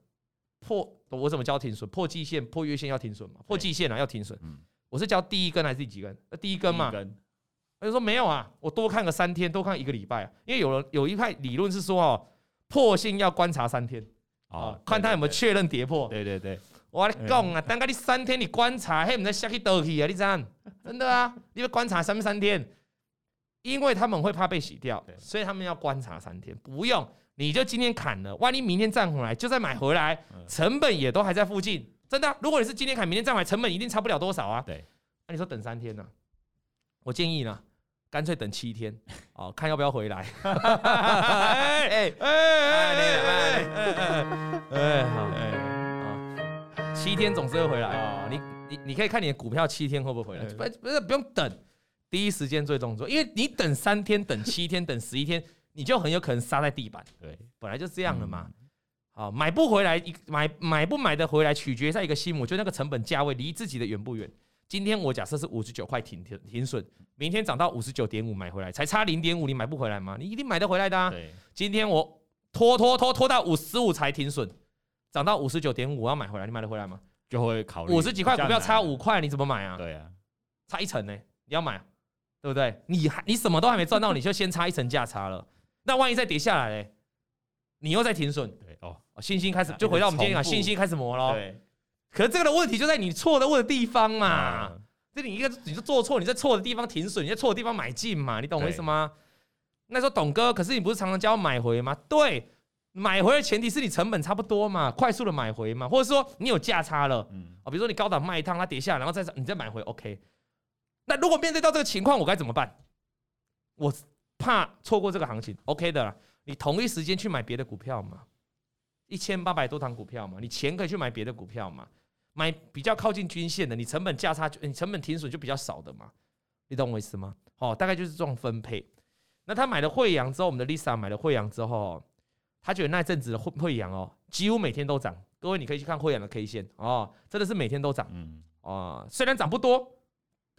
破我怎么教停损？破季线、破月线要停损嘛？破季线啊要停损。我是教第一根还是第几根？那第一根嘛。他就说没有啊，我多看个三天，多看一个礼拜啊。因为有人有一派理论是说哦，破线要观察三天啊，看他有没有确认跌破。对对对，我跟你讲啊，等个你三天你观察，嘿，唔知下去倒去啊，你知道？真的啊，你要观察三三天，因为他们会怕被洗掉，所以他们要观察三天，不用。你就今天砍了，万一明天站回来，就再买回来，成本也都还在附近，真的、啊。如果你是今天砍，明天站回来，成本一定差不了多少啊。对，那、啊、你说等三天呢、啊？我建议呢，干脆等七天，哦，看要不要回来。哎哎哎哎好哎七天总是会回来啊。你你你可以看你的股票七天会不会回来？不不是不用等，第一时间做动作，因为你等三天、等七天、等十一天。你就很有可能杀在地板，对，本来就这样的嘛。好，买不回来，一买买不买得回来，取决在一个心，我觉得那个成本价位离自己的远不远。今天我假设是五十九块停停停损，明天涨到五十九点五买回来，才差零点五，你买不回来吗？你一定买得回来的啊。今天我拖拖拖拖到五十五才停损，涨到五十九点五我要买回来，你买得回来吗？就会考虑五十几块股票差五块，你怎么买啊？对啊，差一层呢，你要买，对不对？你还你什么都还没赚到，你就先差一层价差了。那万一再跌下来嘞，你又再停损，对哦，信心开始就回到我们今天讲信心开始磨了。对，可是这个的问题就在你错的问的地方嘛。这你一个你就做错，你在错的地方停损，你在错的地方买进嘛，你懂我意思吗？那时候董哥，可是你不是常常教我买回吗？对，买回的前提是你成本差不多嘛，快速的买回嘛，或者说你有价差了，嗯，比如说你高档卖一趟，它跌下来，然后再你再买回，OK。那如果面对到这个情况，我该怎么办？我。怕错过这个行情，OK 的啦。你同一时间去买别的股票嘛，一千八百多档股票嘛，你钱可以去买别的股票嘛，买比较靠近均线的，你成本价差，你成本停损就比较少的嘛，你懂我意思吗？哦，大概就是这种分配。那他买了惠阳之后，我们的 Lisa 买了惠阳之后，他觉得那阵子的慧慧洋哦，几乎每天都涨。各位你可以去看慧洋的 K 线哦，真的是每天都涨。嗯，哦，虽然涨不多。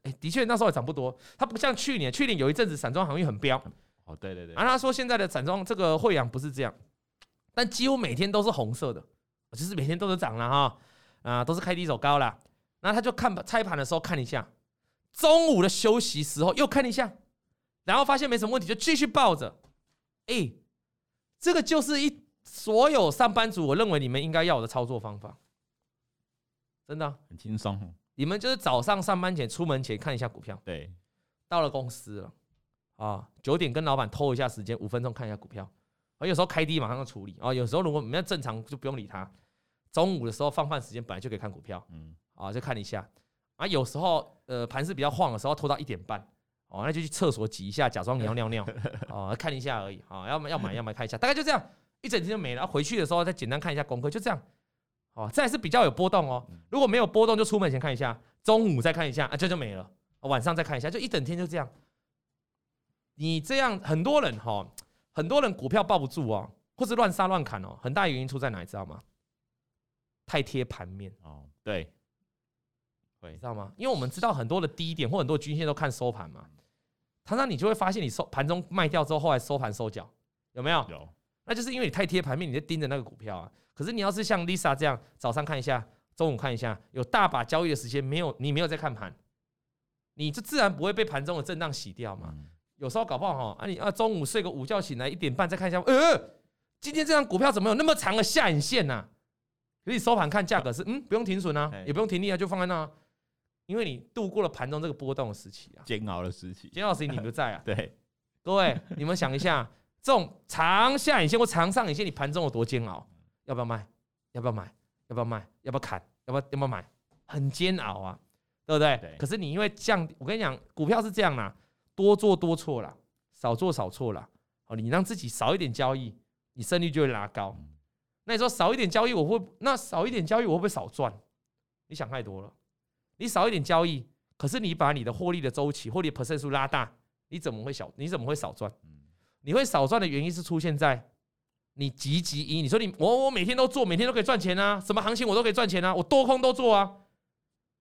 哎，的确那时候也涨不多，它不像去年，去年有一阵子散装航运很飙。哦，对对对。而他说现在的散装这个慧洋不是这样，但几乎每天都是红色的，就是每天都是涨了哈，啊，都是开低走高了。那他就看拆盘的时候看一下，中午的休息时候又看一下，然后发现没什么问题，就继续抱着。哎，这个就是一所有上班族，我认为你们应该要的操作方法，真的很轻松。你们就是早上上班前出门前看一下股票，对，到了公司了。啊，九点跟老板偷一下时间，五分钟看一下股票。而有时候开低马上要处理。啊，有时候如果你要正常就不用理他。中午的时候放饭时间本来就可以看股票，嗯，啊就看一下。啊有时候呃盘势比较晃的时候拖到一点半，哦那就去厕所挤一下，假装你要尿尿，哦看一下而已，啊要么要买要么看一下，大概就这样，一整天就没了。回去的时候再简单看一下功课，就这样。哦，这还是比较有波动哦。如果没有波动，就出门前看一下，中午再看一下，啊这就没了。晚上再看一下，就一整天就这样。你这样很多人哈。很多人股票抱不住哦，或是乱杀乱砍哦，很大原因出在哪，你知道吗？太贴盘面哦，对，会知道吗？因为我们知道很多的低点或很多均线都看收盘嘛，常常你就会发现你收盘中卖掉之后，后来收盘收脚，有没有？有，那就是因为你太贴盘面，你就盯着那个股票啊。可是你要是像 Lisa 这样，早上看一下，中午看一下，有大把交易的时间，没有你没有在看盘，你就自然不会被盘中的震荡洗掉嘛。嗯有时候搞不好哈，啊你啊中午睡个午觉醒来一点半再看一下，呃，今天这张股票怎么有那么长的下影线呢？可以收盘看价格是嗯，不用停损啊，也不用停利啊，就放在那，因为你度过了盘中这个波动的时期啊，煎熬的时期，煎熬时期你不在啊。对，各位你们想一下，这种长下影线或长上影线，你盘中有多煎熬？要不要卖？要不要买？要不要卖？要不要砍？要不要要不要买？很煎熬啊，对不对？对。可是你因为降，我跟你讲，股票是这样啦。多做多错啦，少做少错啦。哦，你让自己少一点交易，你胜率就会拉高。那你说少一点交易，我会那少一点交易，我会不会少赚？你想太多了。你少一点交易，可是你把你的获利的周期、获利 percent 数拉大，你怎么会小？你怎么会少赚？你会少赚的原因是出现在你积极一。你说你我我每天都做，每天都可以赚钱啊，什么行情我都可以赚钱啊，我多空都做啊。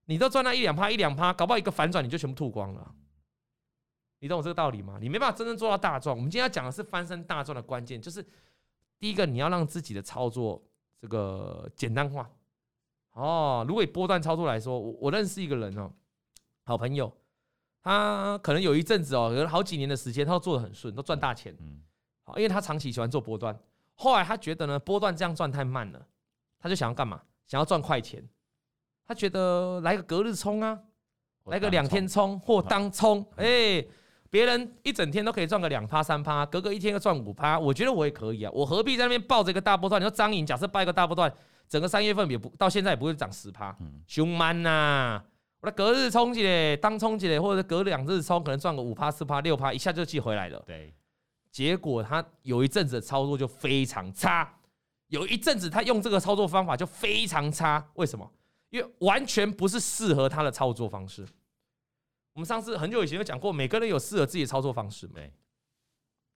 你都赚那一两趴一两趴，搞不好一个反转你就全部吐光了。你懂我这个道理吗？你没办法真正做到大赚。我们今天要讲的是翻身大赚的关键，就是第一个，你要让自己的操作这个简单化。哦，如果以波段操作来说，我我认识一个人哦，好朋友，他可能有一阵子哦，有好几年的时间，他都做得很顺，都赚大钱。嗯，好，因为他长期喜欢做波段。后来他觉得呢，波段这样赚太慢了，他就想要干嘛？想要赚快钱。他觉得来个隔日冲啊，来个两天冲或当冲，哎。别人一整天都可以赚个两趴三趴，隔个一天就赚五趴，我觉得我也可以啊。我何必在那边抱着一个大波段？你说张颖，假设抱一个大波段，整个三月份也不到现在也不会涨十趴，凶慢呐！我的隔日冲起来，当冲起来，或者隔两日冲，可能赚个五趴四趴六趴，一下就寄回来了。对，结果他有一阵子的操作就非常差，有一阵子他用这个操作方法就非常差，为什么？因为完全不是适合他的操作方式。我们上次很久以前有讲过，每个人有适合自己的操作方式没？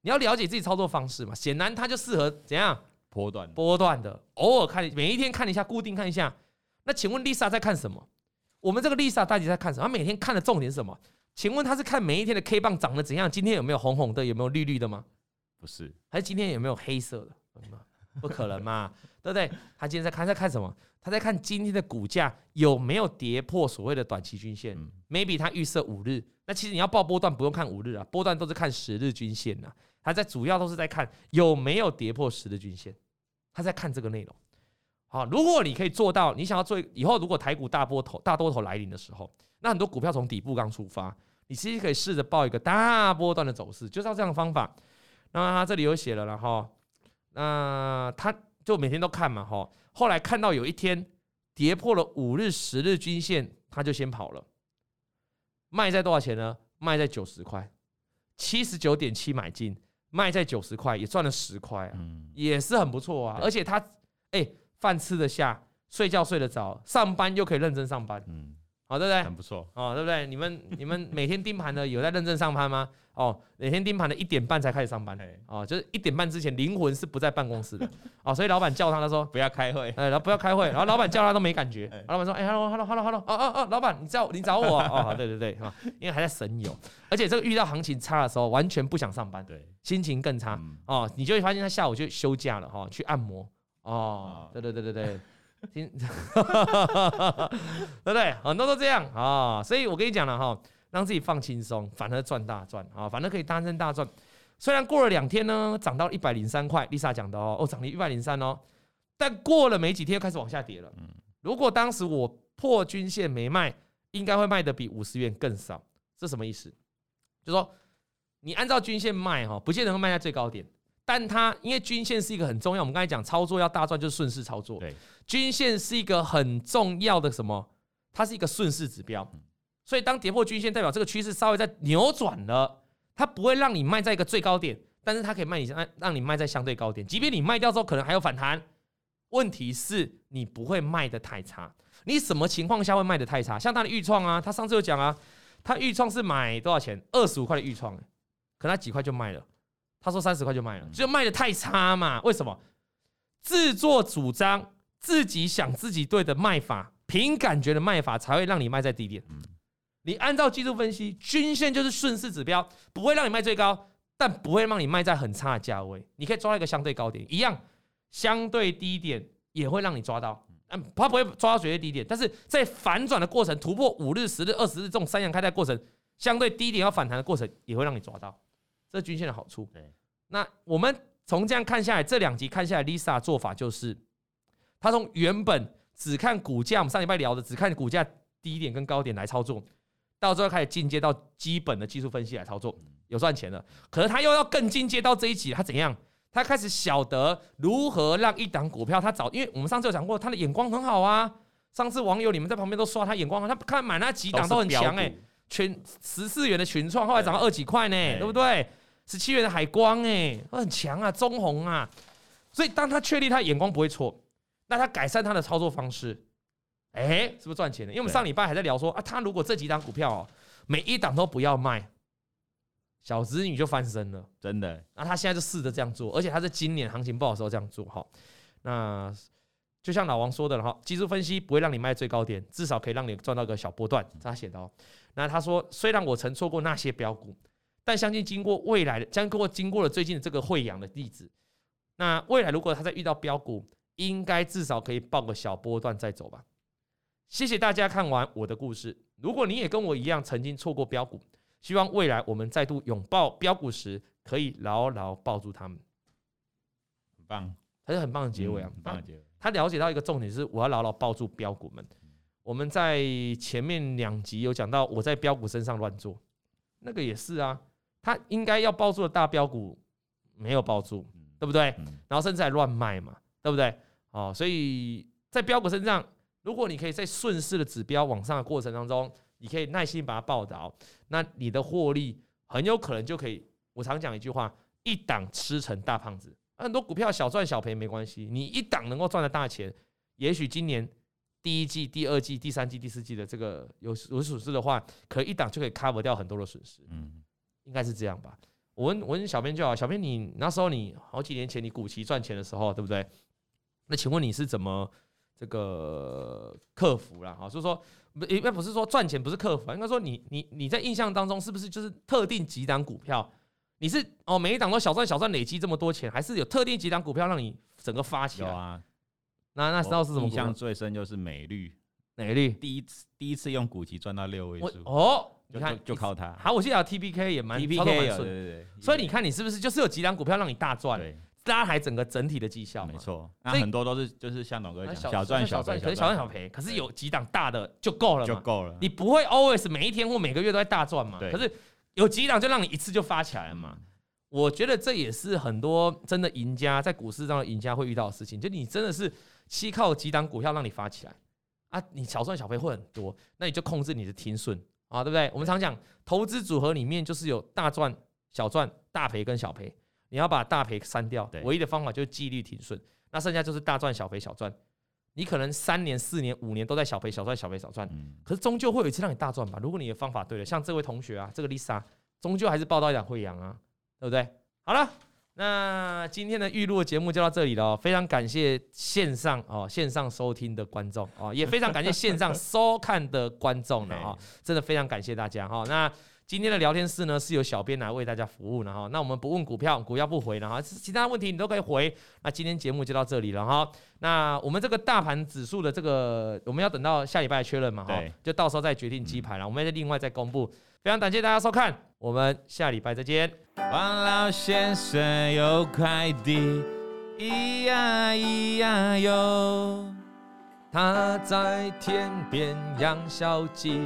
你要了解自己操作方式嘛。显然他就适合怎样？波段波段的，偶尔看，每一天看一下，固定看一下。那请问 Lisa 在看什么？我们这个 Lisa 到底在看什么？她每天看的重点是什么？请问她是看每一天的 K 棒长得怎样？今天有没有红红的？有没有绿绿的吗？不是，还是今天有没有黑色的？不可能嘛，对不对？他今天在看在看什么？他在看今天的股价有没有跌破所谓的短期均线。Maybe 他预设五日，那其实你要报波段不用看五日啊，波段都是看十日均线呐。他在主要都是在看有没有跌破十日均线，他在看这个内容。好，如果你可以做到，你想要做以后如果台股大波头大多头来临的时候，那很多股票从底部刚出发，你其实可以试着报一个大波段的走势，就是这样的方法。那他这里有写了然后。那他就每天都看嘛，哈。后来看到有一天跌破了五日、十日均线，他就先跑了。卖在多少钱呢？卖在九十块，七十九点七买进，卖在九十块，也赚了十块啊，也是很不错啊。而且他哎，饭吃得下，睡觉睡得着，上班又可以认真上班，嗯，好，对不对？很不错，哦，对不对？你们 你们每天盯盘的有在认真上班吗？哦，每天盯盘的一点半才开始上班，哦，就是一点半之前灵魂是不在办公室的，哦，所以老板叫他，他说不要开会，哎，然后不要开会，然后老板叫他都没感觉，老板说，哎，hello，hello，hello，hello，哦哦哦，老板你叫你找我，哦，对对对，因为还在神游，而且这个遇到行情差的时候，完全不想上班，对，心情更差，哦，你就会发现他下午就休假了，哈，去按摩，哦，对对对对对，听，对不对？很多都这样啊，所以我跟你讲了哈。让自己放轻松，反而赚大赚啊！反而可以单身大赚。虽然过了两天呢，涨到一百零三块，Lisa 讲的哦，哦，涨了一百零三哦，但过了没几天又开始往下跌了。如果当时我破均线没卖，应该会卖的比五十元更少。这什么意思？就是说你按照均线卖哈，不见得会卖在最高点。但它因为均线是一个很重要，我们刚才讲操作要大赚就是顺势操作。对，均线是一个很重要的什么？它是一个顺势指标。所以当跌破均线，代表这个趋势稍微在扭转了，它不会让你卖在一个最高点，但是它可以卖你让让你卖在相对高点。即便你卖掉之后，可能还有反弹。问题是你不会卖的太差。你什么情况下会卖的太差？像它的预创啊，他上次有讲啊，他预创是买多少钱？二十五块的预创，可能他几块就卖了。他说三十块就卖了，就卖的太差嘛？为什么？自作主张，自己想自己对的卖法，凭感觉的卖法，才会让你卖在低点。你按照技术分析，均线就是顺势指标，不会让你卖最高，但不会让你卖在很差的价位。你可以抓到一个相对高点，一样相对低点也会让你抓到。嗯，它不会抓到绝对低点，但是在反转的过程，突破五日、十日、二十日这种三阳开泰过程，相对低点要反弹的过程，也会让你抓到。这均线的好处，对。那我们从这样看下来，这两集看下来，Lisa 做法就是，他从原本只看股价，我们上礼拜聊的只看股价低点跟高点来操作，到最后开始进阶到基本的技术分析来操作，有赚钱了。可是他又要更进阶到这一集，他怎样？他开始晓得如何让一档股票，他找，因为我们上次有讲过，他的眼光很好啊。上次网友你们在旁边都说他眼光好，他看买那几档都很强哎。群十四元的群创，后来涨到二几块呢，对不对？十七元的海光，哎，很强啊，中红啊。所以当他确立他眼光不会错，那他改善他的操作方式，哎，是不是赚钱的？因为我们上礼拜还在聊说啊，他如果这几档股票哦，每一档都不要卖，小子女就翻身了，真的。那他现在就试着这样做，而且他在今年行情不好的时候这样做哈。那就像老王说的了哈，技术分析不会让你卖最高点，至少可以让你赚到个小波段。他写的哦。那他说，虽然我曾错过那些标股，但相信经过未来的，将过经过了最近的这个惠阳的例子，那未来如果他再遇到标股，应该至少可以抱个小波段再走吧。谢谢大家看完我的故事。如果你也跟我一样曾经错过标股，希望未来我们再度拥抱标股时，可以牢牢抱住他们。很棒，他是很棒的结尾啊！很棒的结尾。他了解到一个重点是，我要牢牢抱住标股们。我们在前面两集有讲到，我在标股身上乱做，那个也是啊，他应该要抱住的大标股没有抱住，对不对？然后甚至还乱卖嘛，对不对？哦，所以在标股身上，如果你可以在顺势的指标往上的过程当中，你可以耐心把它抱牢，那你的获利很有可能就可以。我常讲一句话：一档吃成大胖子。很多股票小赚小赔没关系，你一档能够赚的大钱，也许今年。第一季、第二季、第三季、第四季的这个有有损失的话，可以一档就可以 cover 掉很多的损失。嗯，应该是这样吧。我问我问小编就好，小编你那时候你好几年前你股期赚钱的时候，对不对？那请问你是怎么这个克服了？哈，就是说不应该不是说赚钱不是克服，应该说你你你在印象当中是不是就是特定几档股票？你是哦每一档都小赚小赚累积这么多钱，还是有特定几档股票让你整个发起来？有啊。那那时候是什么？印象最深就是美绿，美绿第一次第一次用股息赚到六位数哦，你看就靠它。好，我记得 T P K 也蛮 T P K 也对对对。所以你看你是不是就是有几档股票让你大赚，拉抬整个整体的绩效？没错，那很多都是就是像董哥讲，小赚小赚，可是小赚小赔，可是有几档大的就够了，就够了。你不会 always 每一天或每个月都在大赚嘛？可是有几档就让你一次就发起来了嘛？我觉得这也是很多真的赢家在股市上的赢家会遇到的事情，就你真的是。期靠几档股票让你发起来啊，你小赚小赔会很多，那你就控制你的停损啊，对不对？我们常讲投资组合里面就是有大赚、小赚、大赔跟小赔，你要把大赔删掉，唯一的方法就是纪律停损，那剩下就是大赚、小赔、小赚。你可能三年、四年、五年都在小赔、小赚、小赔、小赚，可是终究会有一次让你大赚吧？如果你的方法对了，像这位同学啊，这个 Lisa，终究还是抱到一档慧洋啊，对不对？好了。那今天的预录节目就到这里了，非常感谢线上哦线上收听的观众哦，也非常感谢线上收看的观众了 啊，真的非常感谢大家哈。那今天的聊天室呢是由小编来为大家服务的哈。那我们不问股票，股票不回了哈，其他问题你都可以回。那今天节目就到这里了哈。那我们这个大盘指数的这个，我们要等到下礼拜确认嘛哈，就到时候再决定鸡排了，我们再另外再公布。非常感谢大家收看。我们下礼拜再见。王老先生有快递，咿呀咿呀哟，他在天边养小鸡，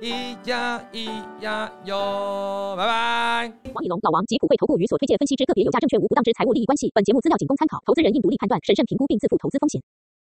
咿呀咿呀哟，拜拜。王以龙、老王及普惠投顾与所推荐分析之个别有价证券无不当之财务利益关系。本节目资料仅供参考，投资人应独立判断、审慎评估并自负投资风险。